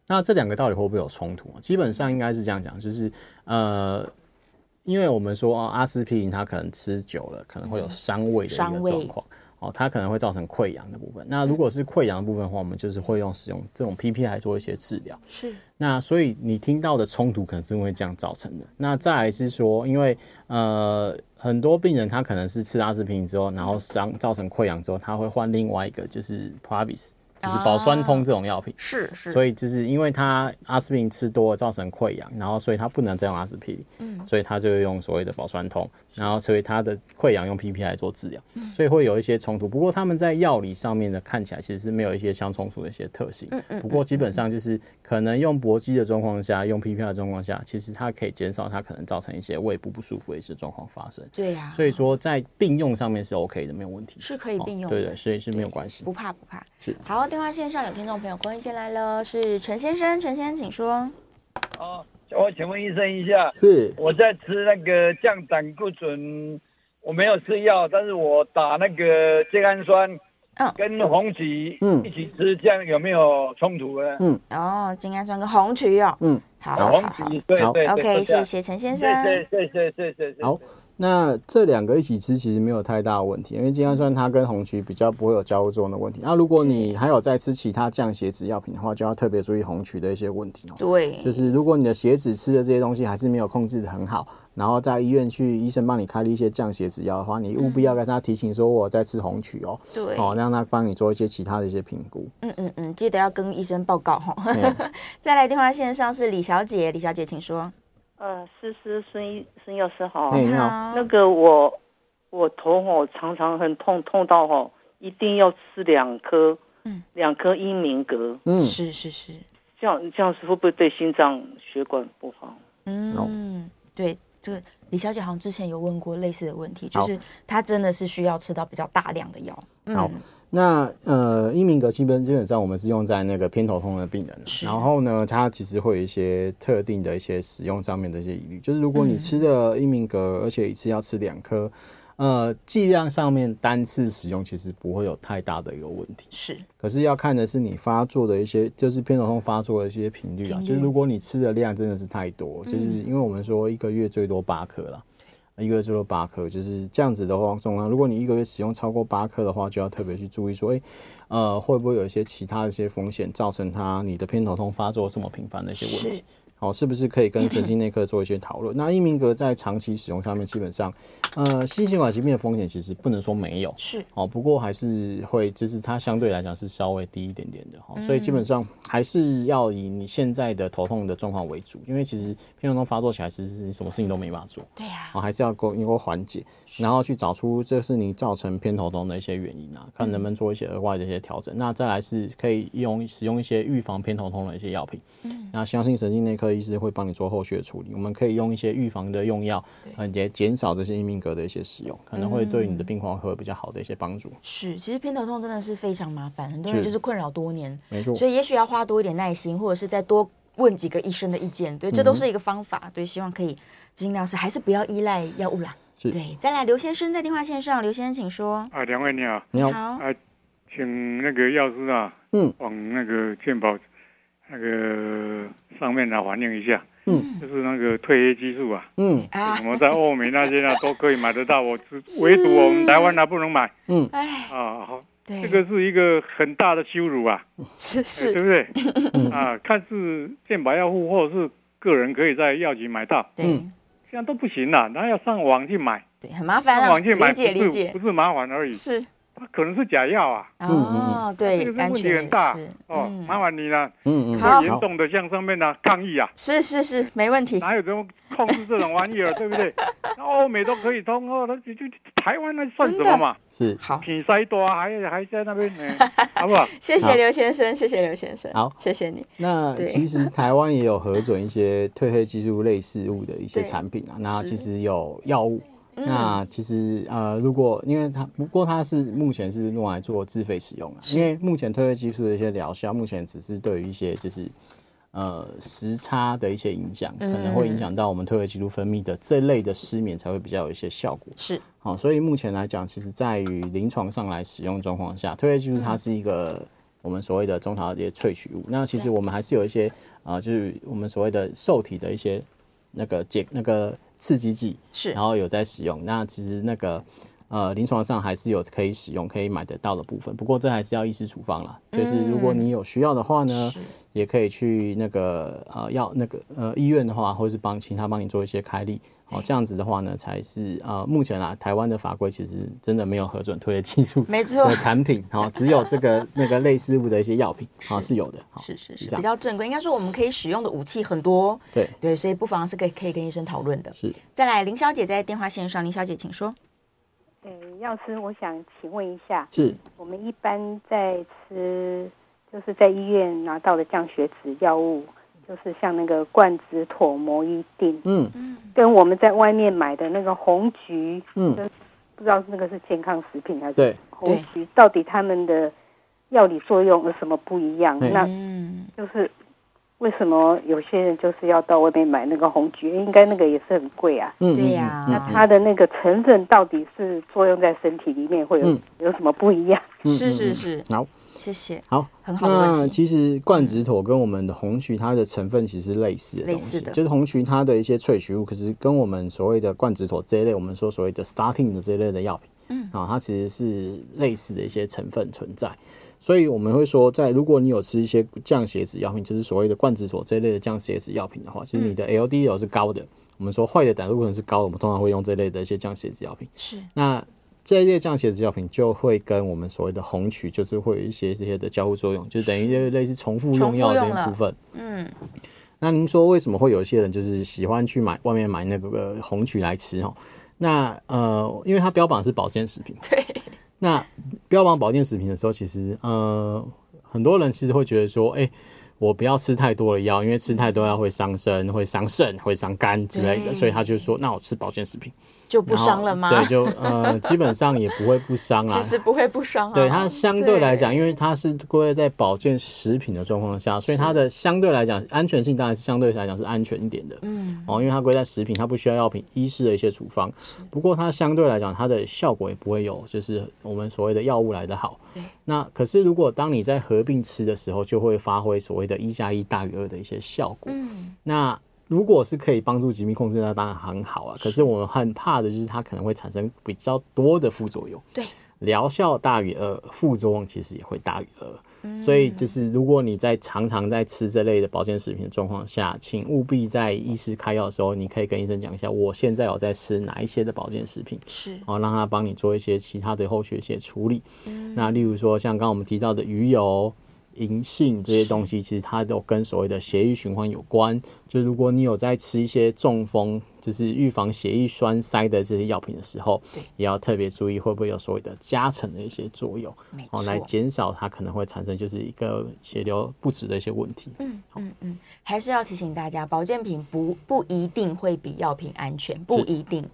Speaker 3: 那这两个到底会不会有冲突？基本上应该是这样讲，就是呃。因为我们说哦，阿司匹林它可能吃久了可能会有伤胃的一个状况哦，它可能会造成溃疡的部分。那如果是溃疡的部分的话，我们就是会用使用这种 PP 来做一些治疗。
Speaker 2: 是。
Speaker 3: 那所以你听到的冲突可能是因为这样造成的。那再来是说，因为呃很多病人他可能是吃阿司匹林之后，然后伤造成溃疡之后，他会换另外一个就是 Plavix 就是保酸通这种药品，啊、是是，所以就是因为他阿司匹林吃多了造成溃疡，然后所以他不能再用阿司匹林，嗯，所以他就用所谓的保酸通，然后所以他的溃疡用 PP 来做治疗，嗯，所以会有一些冲突。不过他们在药理上面呢，看起来其实是没有一些相冲突的一些特性，嗯嗯。不过基本上就是可能用搏击的状况下，用 PP 的状况下，其实它可以减少它可能造成一些胃部不舒服的一些状况发生。
Speaker 2: 对呀，
Speaker 3: 所以说在并用上面是 OK 的，没有问题，
Speaker 2: 是可以并用的，
Speaker 3: 对对，所以是没有关系，
Speaker 2: 不怕不怕。
Speaker 3: 是
Speaker 2: 好，电话线上有听众。朋友，欢迎进来了，是陈先生，陈先生，请说。
Speaker 5: 哦，我请问医生一下，
Speaker 3: 是。我
Speaker 5: 在吃那个降胆固醇，我没有吃药，但是我打那个精氨酸，嗯，跟红曲，嗯，一起吃，这样有没有冲突呢？
Speaker 2: 嗯，哦，精氨酸跟红曲哦，
Speaker 3: 嗯，
Speaker 2: 好，
Speaker 5: 红曲，对对
Speaker 2: ，OK，谢谢陈先生，
Speaker 5: 谢谢谢谢谢谢，
Speaker 3: 好。那这两个一起吃其实没有太大的问题，因为金氨酸它跟红曲比较不会有交互作用的问题。那如果你还有在吃其他降血脂药品的话，就要特别注意红曲的一些问题哦。
Speaker 2: 对，
Speaker 3: 就是如果你的血脂吃的这些东西还是没有控制的很好，然后在医院去医生帮你开了一些降血脂药的话，你务必要跟他提醒说我在吃红曲哦。
Speaker 2: 对，
Speaker 3: 哦，让他帮你做一些其他的一些评估。
Speaker 2: 嗯嗯嗯，记得要跟医生报告哈。*laughs* 再来电话线上是李小姐，李小姐请说。
Speaker 6: 呃，思思孙孙药师好，
Speaker 3: 你好。
Speaker 6: 那个我我头吼常常很痛，痛到吼一定要吃两颗，嗯，两颗英明格，
Speaker 2: 嗯，是是是，
Speaker 6: 这样这样是会不会对心脏血管不好？
Speaker 2: 嗯，对，这个李小姐好像之前有问过类似的问题，就是她真的是需要吃到比较大量的药。
Speaker 3: 好。那呃，英明格基本基本上我们是用在那个偏头痛的病人，然后呢，它其实会有一些特定的一些使用上面的一些疑虑，就是如果你吃的英明格，嗯、而且一次要吃两颗，呃，剂量上面单次使用其实不会有太大的一个问题。
Speaker 2: 是，
Speaker 3: 可是要看的是你发作的一些，就是偏头痛发作的一些频率啊。就是如果你吃的量真的是太多，嗯、就是因为我们说一个月最多八颗啦，一个月最多八颗，就是这样子的话，重量。如果你一个月使用超过八颗的话，就要特别去注意说，哎、欸，呃，会不会有一些其他的一些风险，造成它你的偏头痛发作这么频繁的一些问题。哦，是不是可以跟神经内科做一些讨论？那英明格在长期使用上面，基本上，呃，心血管疾病的风险其实不能说没有，是哦，不过还是会，就是它相对来讲是稍微低一点点的哈，所以基本上还是要以你现在的头痛的状况为主，因为其实偏头痛发作起来，其实是什么事情都没办法做，对呀，哦，还是要够能够缓解，然后去找出这是你造成偏头痛的一些原因啊，看能不能做一些额外的一些调整。那再来是可以用使用一些预防偏头痛的一些药品，嗯，那相信神经内科。医师会帮你做后续的处理，我们可以用一些预防的用药，呃，也减少这些硬命格的一些使用，可能会对你的病况会有比较好的一些帮助。
Speaker 2: 是，其实偏头痛真的是非常麻烦，很多人就是困扰多年，
Speaker 3: 没错。
Speaker 2: 所以也许要花多一点耐心，或者是再多问几个医生的意见，对，这都是一个方法。对，希望可以尽量是还是不要依赖药物啦。是，对。再来，刘先生在电话线上，刘先生请说。
Speaker 7: 啊，两位你好，
Speaker 3: 你好。
Speaker 7: 啊，请那个药师啊，嗯，往那个健保那个上面来反映一下。嗯，就是那个褪黑激素啊，嗯，我们在欧美那些呢都可以买得到，我只 *laughs* 唯独我们台湾呢不能买，嗯，哎，啊，好，对，这个是一个很大的羞辱啊，是是，对不对？啊，看是健保药物或者是个人可以在药局买到，对，这样都不行了，那要上网去买，
Speaker 2: 对，很麻烦啊，
Speaker 7: 网去买
Speaker 2: 理解理解，
Speaker 7: 不是麻烦而已，是。它可能是假药啊！
Speaker 2: 哦，对，
Speaker 7: 这个问题很大哦，麻烦你了。嗯嗯，
Speaker 2: 好，
Speaker 7: 严重的向上面呢抗议啊！
Speaker 2: 是是是，没问题。
Speaker 7: 哪有这么控制这种玩意儿，对不对？*laughs* 那欧美都可以通哦，那就就台湾那算什么嘛？
Speaker 3: 是
Speaker 2: 好，
Speaker 7: 比赛多还还在那边呢，*laughs* 好不好？
Speaker 2: 谢谢刘先生，谢谢刘先生，好，谢谢你。
Speaker 3: 那其实台湾也有核准一些褪黑激素类似物的一些产品啊，那其实有药物。那其实呃，如果因为它不过它是目前是用来做自费使用的，因为目前褪黑激素的一些疗效，目前只是对于一些就是呃时差的一些影响，可能会影响到我们褪黑激素分泌的这类的失眠才会比较有一些效果。是，好，所以目前来讲，其实在于临床上来使用状况下，褪黑激素它是一个我们所谓的中草药萃取物。那其实我们还是有一些啊、呃，就是我们所谓的受体的一些那个解那个。刺激剂是，然后有在使用。那其实那个呃，临床上还是有可以使用、可以买得到的部分。不过这还是要医师处方啦。就是如果你有需要的话呢，也可以去那个呃，药那个呃医院的话，或是帮请他帮你做一些开立。哦，这样子的话呢，才是呃，目前啊，台湾的法规其实真的没有核准推的技术没错的产品，好，只有这个 *laughs* 那个类似物的一些药品，好是有的，
Speaker 2: 是是是，比较正规。应该说我们可以使用的武器很多，对对，所以不妨是可以可以跟医生讨论的。是，再来林小姐在电话线上，林小姐请说。
Speaker 8: 诶，药师，我想请问一下，
Speaker 3: 是
Speaker 8: 我们一般在吃，就是在医院拿到的降血脂药物。就是像那个冠子妥、摩一定，嗯嗯，跟我们在外面买的那个红橘，嗯，不知道那个是健康食品还是对红橘，到底他们的药理作用有什么不一样？那就是为什么有些人就是要到外面买那个红橘？应该那个也是很贵啊。
Speaker 2: 嗯，对呀。
Speaker 8: 那它的那个成分到底是作用在身体里面会有有什么不一样？
Speaker 2: 是是是，
Speaker 3: 好。
Speaker 2: 谢谢。
Speaker 3: 好，
Speaker 2: 很好的。
Speaker 3: 那其实冠子妥跟我们的红曲它的成分其实是类似的东西，就是红曲它的一些萃取物，可是跟我们所谓的冠子妥这一类，我们说所谓的 starting 的这一类的药品，嗯，啊，它其实是类似的一些成分存在。所以我们会说，在如果你有吃一些降血脂药品，就是所谓的冠子妥这一类的降血脂药品的话，其实你的 LDL 是高的，嗯、我们说坏的胆固醇是高的，我们通常会用这类的一些降血脂药品。是那。这一类降血脂药品就会跟我们所谓的红曲，就是会有一些这些的交互作用，就等于类似重复用药的这一部分。嗯，那您说为什么会有一些人就是喜欢去买外面买那个红曲来吃哦？那呃，因为它标榜是保健食品。对。那标榜保健食品的时候，其实呃，很多人其实会觉得说，哎，我不要吃太多的药，因为吃太多药会伤身、会伤肾、会伤肝之类的，所以他就说，那我吃保健食品。
Speaker 2: 就不伤了吗？
Speaker 3: 对，就呃，*laughs* 基本上也不会不伤啊。
Speaker 2: 其实不会不伤啊。
Speaker 3: 对，它相对来讲，因为它是归类在保健食品的状况下，所以它的相对来讲安全性当然是相对来讲是安全一点的。嗯。哦，因为它归在食品，它不需要药品医师的一些处方。不过它相对来讲，它的效果也不会有就是我们所谓的药物来的好。对。那可是如果当你在合并吃的时候，就会发挥所谓的一加一大于二的一些效果。嗯。那。如果是可以帮助疾病控制，那当然很好啊。可是我们很怕的就是它可能会产生比较多的副作用。对，疗效大于二，副作用其实也会大于二。嗯。所以就是如果你在常常在吃这类的保健食品的状况下，请务必在医师开药的时候，你可以跟医生讲一下，我现在有在吃哪一些的保健食品，是，然后让他帮你做一些其他的后续一些处理。嗯。那例如说像刚刚我们提到的鱼油。银杏这些东西，其实它都跟所谓的血液循环有关。就如果你有在吃一些中风，就是预防血液栓塞的这些药品的时候，对，也要特别注意会不会有所谓的加成的一些作用，哦，来减少它可能会产生就是一个血流不止的一些问题。嗯
Speaker 2: 嗯嗯，还是要提醒大家，保健品不不一定会比药品安全，不一定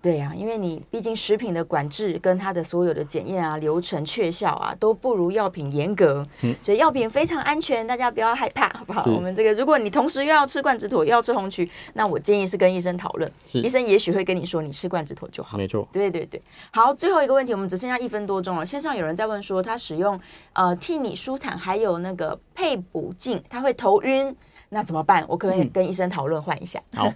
Speaker 2: 对啊，因为你毕竟食品的管制跟它的所有的检验啊、流程确效啊，都不如药品严格，嗯，所以药品非常安全，大家不要害怕，好不好？我们这个，如果你同时又要吃冠子妥又要吃红曲，那我建议是跟医生讨论。医生也许会跟你说，你吃罐子妥就好。
Speaker 3: 没错，
Speaker 2: 对对对。好，最后一个问题，我们只剩下一分多钟了。线上有人在问说，他使用呃替你舒坦还有那个配补镜，他会头晕，那怎么办？我可不可以跟医生讨论换一下？
Speaker 3: 好，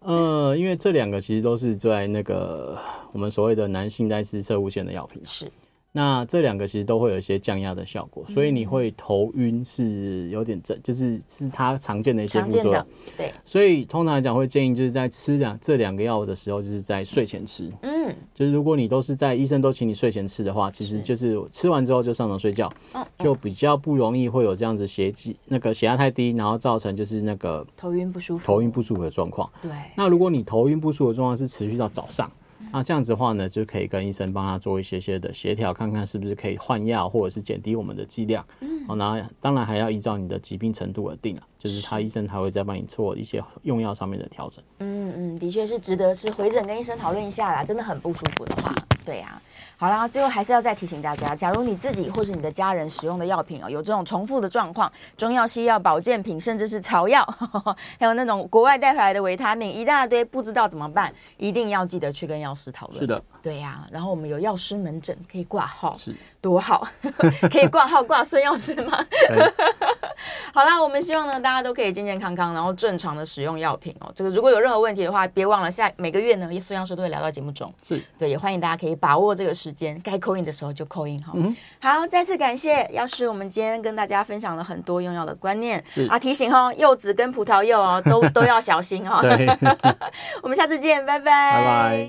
Speaker 3: 呃，因为这两个其实都是在那个我们所谓的男性在吃摄护腺的药品。是。那这两个其实都会有一些降压的效果，所以你会头晕是有点正，就是是它常见的一些副作用。对，所以通常来讲会建议就是在吃两这两个药的时候，就是在睡前吃。嗯，就是如果你都是在医生都请你睡前吃的话，其实就是吃完之后就上床睡觉，就比较不容易会有这样子血脂那个血压太低，然后造成就是那个
Speaker 2: 头晕不舒服、
Speaker 3: 头晕不舒服的状况。对，那如果你头晕不舒服的状况是持续到早上。那这样子的话呢，就可以跟医生帮他做一些些的协调，看看是不是可以换药，或者是减低我们的剂量。嗯，好，那当然还要依照你的疾病程度而定啊，就是他医生才会再帮你做一些用药上面的调整。
Speaker 2: 嗯嗯，的确是值得是回诊跟医生讨论一下啦，真的很不舒服的话，对呀、啊。好啦，最后还是要再提醒大家，假如你自己或是你的家人使用的药品哦，有这种重复的状况，中药、西药、保健品，甚至是草药，*laughs* 还有那种国外带回来的维他命，一大堆，不知道怎么办，一定要记得去跟药师讨论。
Speaker 3: 是的，
Speaker 2: 对呀、啊。然后我们有药师门诊可以挂号，是多好，*laughs* 可以挂号挂孙药师吗？*laughs* 好啦，我们希望呢，大家都可以健健康康，然后正常的使用药品哦。这个如果有任何问题的话，别忘了下每个月呢，孙药师都会聊到节目中。是对，也欢迎大家可以把握这个时间，该 call in 的时候就 call in 哈。嗯，好，再次感谢药师，我们今天跟大家分享了很多用药的观念啊，提醒哦，柚子跟葡萄柚哦，都都要小心哦。对，*laughs* 我们下次见，拜拜。拜拜。